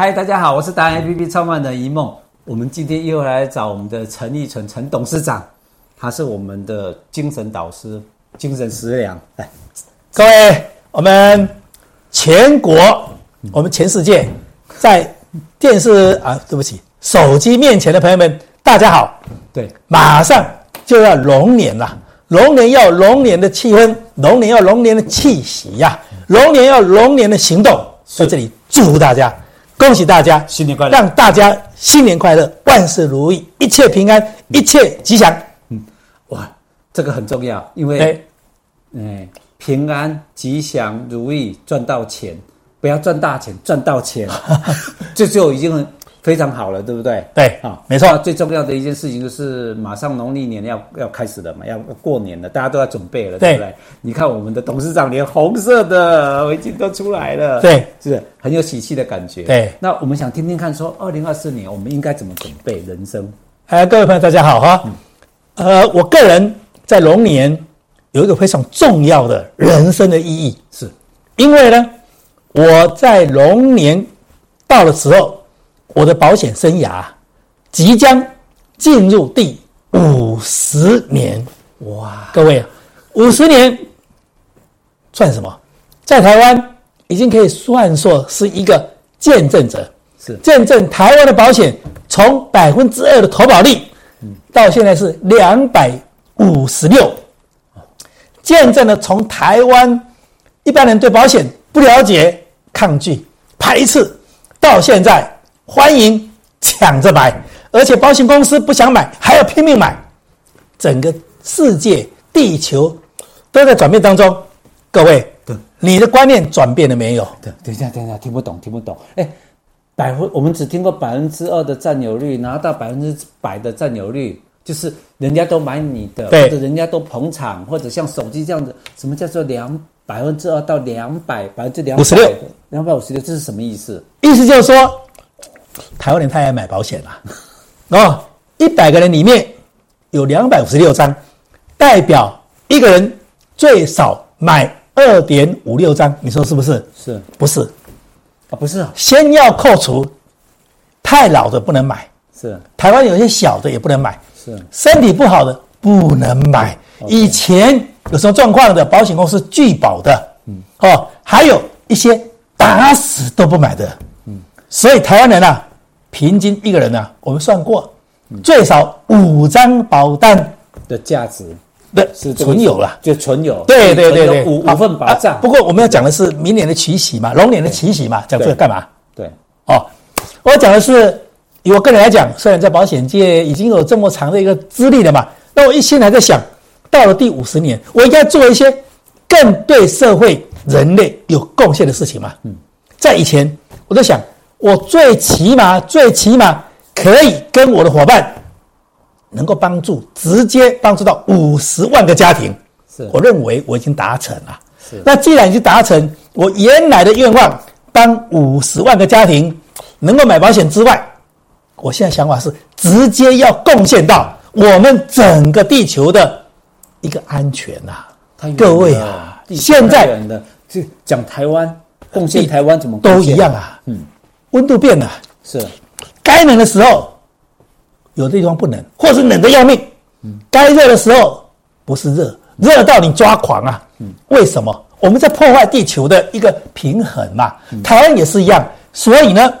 嗨，大家好，我是达人 APP 创办人一梦。我们今天又来找我们的陈义纯陈董事长，他是我们的精神导师、精神食粮。来，各位，我们全国、我们全世界，在电视啊，对不起，手机面前的朋友们，大家好。对，马上就要龙年了，龙年要龙年的气氛，龙年要龙年的气息呀、啊。龙年要龙年的行动，在这里祝福大家，恭喜大家新年快乐，让大家新年快乐，万事如意，一切平安，一切吉祥。嗯，哇，这个很重要，因为，哎、欸，平安、吉祥、如意，赚到钱，不要赚大钱，赚到钱，这就已经很。非常好了，对不对？对，啊，没错。最重要的一件事情就是，马上农历年要要开始了嘛，要过年了，大家都要准备了，对，对不对？你看我们的董事长连红色的围巾都出来了，对，是，是很有喜气的感觉。对，那我们想听听看，说二零二四年我们应该怎么准备人生？哎，各位朋友，大家好哈。嗯、呃，我个人在龙年有一个非常重要的人生的意义，是因为呢，我在龙年到了时候。我的保险生涯即将进入第五十年，哇！各位啊，五十年算什么？在台湾已经可以算作是一个见证者，是见证台湾的保险从百分之二的投保率，到现在是两百五十六，见证了从台湾一般人对保险不了解、抗拒、排斥，到现在。欢迎抢着买，而且保险公司不想买，还要拼命买。整个世界、地球都在转变当中。各位，对你的观念转变了没有？对，等一下，等一下，听不懂，听不懂。哎，百分我们只听过百分之二的占有率，拿到百分之百的占有率，就是人家都买你的，或者人家都捧场，或者像手机这样子，什么叫做两百分之二到两百百分之两百五十六？两百五十六，这是什么意思？意思就是说。台湾人太爱买保险了，哦，一百个人里面有两百五十六张，代表一个人最少买二点五六张，你说是不是？是。不是？啊，不是啊，先要扣除太老的不能买，是。台湾有些小的也不能买，是。身体不好的不能买，以前有什么状况的保险公司拒保的，嗯，哦，还有一些打死都不买的，嗯，所以台湾人啊。平均一个人呢、啊，我们算过，最少五张保单的价值的是存有了，就存有。对对对对，五五份保障、啊。不过我们要讲的是明年的期息嘛，龙年的期息嘛，讲这个干嘛？对，对哦，我讲的是以我个人来讲，虽然在保险界已经有这么长的一个资历了嘛，那我一心还在想，到了第五十年，我应该做一些更对社会人类有贡献的事情嘛。嗯，在以前我在想。我最起码，最起码可以跟我的伙伴能够帮助，直接帮助到五十万个家庭。是，我认为我已经达成了。是，那既然已经达成，我原来的愿望，帮五十万个家庭能够买保险之外，我现在想法是直接要贡献到我们整个地球的一个安全呐、啊。各位啊，现在就讲台湾贡献台湾怎么都一样啊。嗯。温度变了，是，该冷的时候，有的地方不冷，或是冷得要命。嗯，该热的时候不是热，热到你抓狂啊。嗯，为什么？我们在破坏地球的一个平衡嘛。台湾也是一样，所以呢，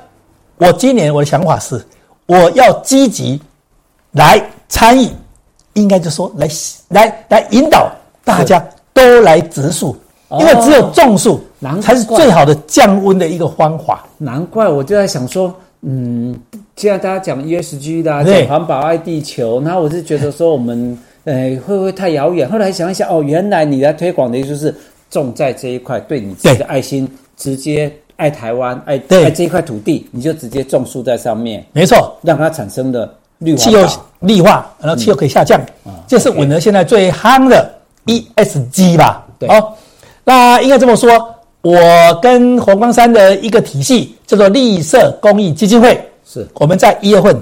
我今年我的想法是，我要积极来参与，应该就说来来来引导大家都来植树。因为只有种树，才是最好的降温的一个方法。难怪我就在想说，嗯，现在大家讲 ESG 的，讲环保爱地球，然后我就觉得说，我们，呃，会不会太遥远？后来想一想，哦，原来你在推广的意思是种在这一块，对你自己的爱心，直接爱台湾，爱爱这一块土地，你就直接种树在上面，没错，让它产生的绿气候绿化，然后气候可以下降，这是吻合现在最夯的 ESG 吧？对。那应该这么说，我跟黄光山的一个体系叫做绿色公益基金会，是。我们在一月份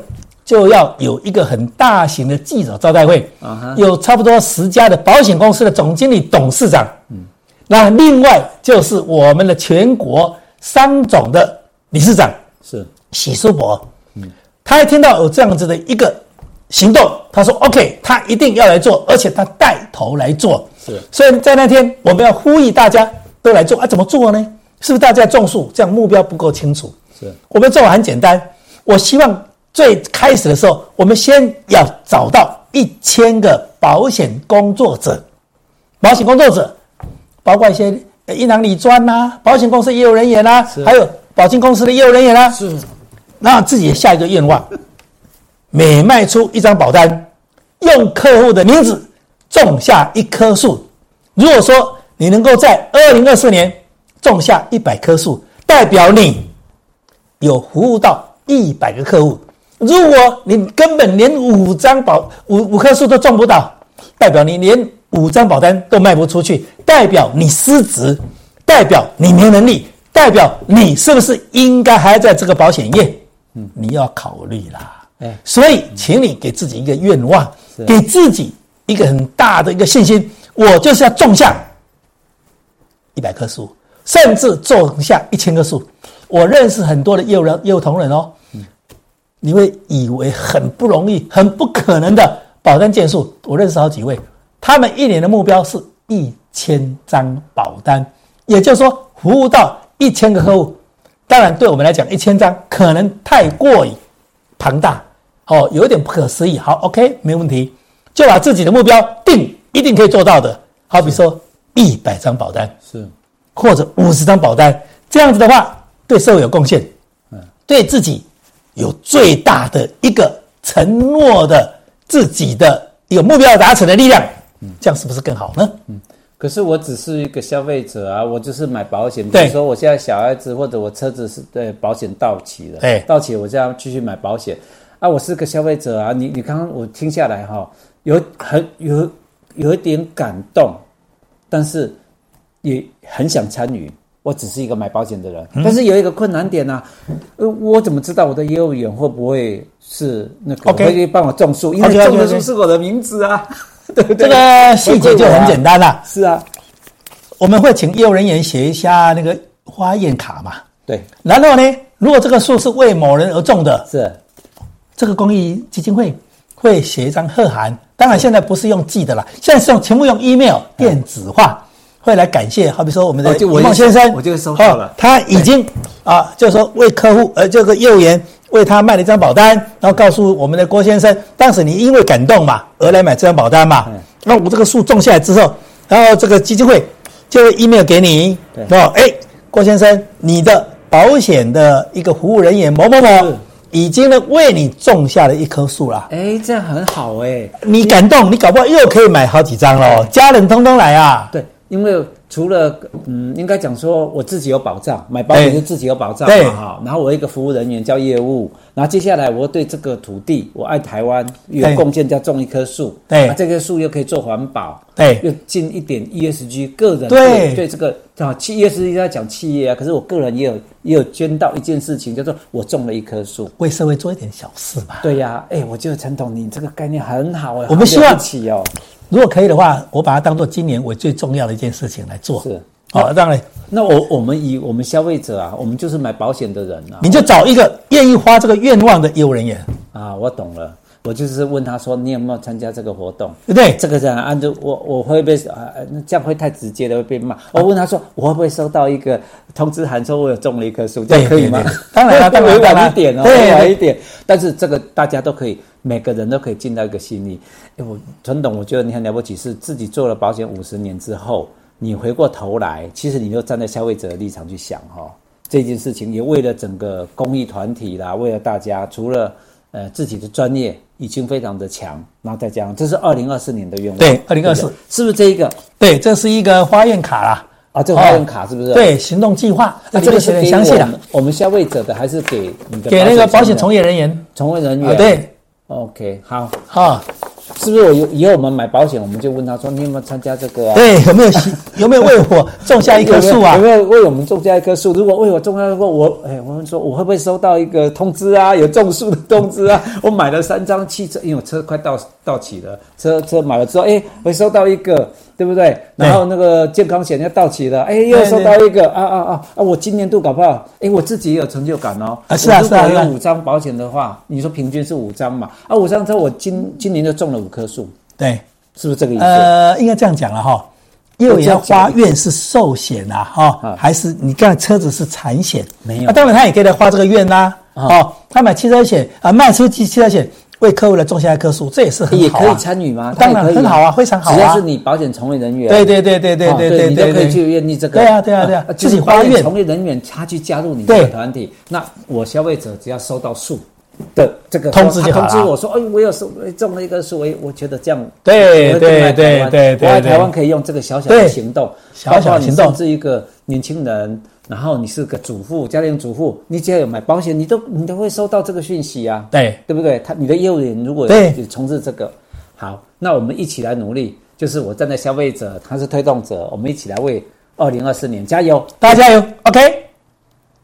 就要有一个很大型的记者招待会，啊，有差不多十家的保险公司的总经理、董事长，嗯，那另外就是我们的全国商总的理事长，是。许叔伯，嗯，他一听到有这样子的一个行动，他说 OK，他一定要来做，而且他带头来做。是，所以在那天我们要呼吁大家都来做啊，怎么做呢？是不是大家种树？这样目标不够清楚。是，我们做法很简单，我希望最开始的时候，我们先要找到一千个保险工作者，保险工作者包括一些银行理专呐，保险公司业务人员呐，还有保险公司的业务人员啦。是，那自己下一个愿望，每卖出一张保单，用客户的名字种下一棵树。如果说你能够在二零二四年种下一百棵树，代表你有服务到一百个客户。如果你根本连五张保五五棵树都种不到，代表你连五张保单都卖不出去，代表你失职，代表你没能力，代表你是不是应该还在这个保险业？嗯，你要考虑啦。哎，所以请你给自己一个愿望，给自己一个很大的一个信心，我就是要种下一百棵树，甚至种下一千棵树。我认识很多的业务人、业务同仁哦。你会以为很不容易、很不可能的保单件数，我认识好几位，他们一年的目标是一千张保单，也就是说服务到一千个客户。当然，对我们来讲，一千张可能太过于庞大，哦，有一点不可思议。好，OK，没问题，就把自己的目标定，一定可以做到的。好比说一百张保单是，或者五十张保单，这样子的话，对社会有贡献，嗯，对自己。有最大的一个承诺的自己的一个目标达成的力量，嗯，这样是不是更好呢？嗯，可是我只是一个消费者啊，我就是买保险。比如说我现在小孩子或者我车子是对保险到期了，哎，到期我就要继续买保险啊。我是个消费者啊，你你刚刚我听下来哈，有很有有一点感动，但是也很想参与。我只是一个买保险的人，但是有一个困难点啊，呃，我怎么知道我的业务员会不会是那个会帮我种树？因为种的树是我的名字啊，对不对？这个细节就很简单了。是啊，我们会请业务人员写一下那个花验卡嘛。对。然后呢，如果这个树是为某人而种的，是这个公益基金会会写一张贺函。当然现在不是用寄的了，现在是用全部用 email 电子化。会来感谢，好比说我们的吴孟先生，我就收到了。他已经啊，就是说为客户，呃，这个业务员为他卖了一张保单，然后告诉我们的郭先生，当时你因为感动嘛，而来买这张保单嘛。那我这个树种下来之后，然后这个基金会就会 email 给你，哦，哎，郭先生，你的保险的一个服务人员某某某已经呢为你种下了一棵树了。哎，这样很好哎，你感动，你搞不好又可以买好几张喽，家人通通来啊。对。因为除了嗯，应该讲说我自己有保障，买保险就自己有保障嘛哈。然后我一个服务人员叫业务，然后接下来我对这个土地，我爱台湾有贡献，叫种一棵树。对，这棵树又可以做环保，对，又进一点 ESG，个人对对这个啊，企 ESG 在讲企业啊，可是我个人也有也有捐到一件事情，叫做我种了一棵树，为社会做一点小事吧。对呀，哎，我觉得陈董你这个概念很好哎，我们希望起哦。如果可以的话，我把它当做今年我最重要的一件事情来做。是，好，当然，那我我们以我们消费者啊，我们就是买保险的人啊，你就找一个愿意花这个愿望的业务人员啊。我懂了，我就是问他说，你有没有参加这个活动？对不对？这个这样按照我我会被啊，那这样会太直接的会被骂。我问他说，我会不会收到一个通知函，说我有种了一棵树，这样可以吗？当然了，当 然委婉一点哦，委婉一点。但是这个大家都可以。每个人都可以尽到一个心意。哎，我陈董，我觉得你很了不起，是自己做了保险五十年之后，你回过头来，其实你就站在消费者的立场去想哈，这件事情也为了整个公益团体啦，为了大家，除了呃自己的专业已经非常的强，然后再加上这是二零二四年的愿望，对，二零二四是不是这一个？对，这是一个花苑卡啦。啊，这个花苑卡是不是？对，行动计划，那这个是很详细的。我们消费者的还是给你的？给那个保险从业人员，从业人员。对。OK，好，好，是不是我以以后我们买保险，我们就问他说，你有没有参加这个、啊？对，有没有有没有为我种下一棵树啊？有没有为我们种下一棵树？如果为我种下一棵，我哎，我们说我会不会收到一个通知啊？有种树的通知啊？我买了三张汽车，因为我车快到到期了，车车买了之后，哎，会收到一个。对不对？然后那个健康险要到期了，哎，又收到一个啊啊啊啊！我今年度搞不好，哎，我自己也有成就感哦。啊，是啊，是啊。如果有五张保险的话，你说平均是五张嘛？啊，五张之后我今今年就中了五棵树，对，是不是这个意思？呃，应该这样讲了哈。因为花苑是寿险呐，哈，还是你刚才车子是产险？没有。啊，当然他也可以来花这个愿呐。哦，他买汽车险啊，卖出汽汽车险。为客户来种下一棵树，这也是很好、啊。也可以参与吗？当然很好啊，非常好啊。只要是你保险从业人员，对对对对对对对，你都可以去愿意这个。对啊对啊对啊，自己花愿。从业人员他去加入你的团体，那我消费者只要收到树的这个通知就。通知我说，哎，我有种种了一个树，哎，我觉得这样对对对对对，我在台湾可以用这个小小的行动，小小行动，是一个年轻人。然后你是个主妇，家庭主妇，你只要有买保险，你都你都会收到这个讯息啊，对对不对？他你的业务员如果有从事这个，好，那我们一起来努力，就是我站在消费者，他是推动者，我们一起来为二零二四年加油，大家加油，OK。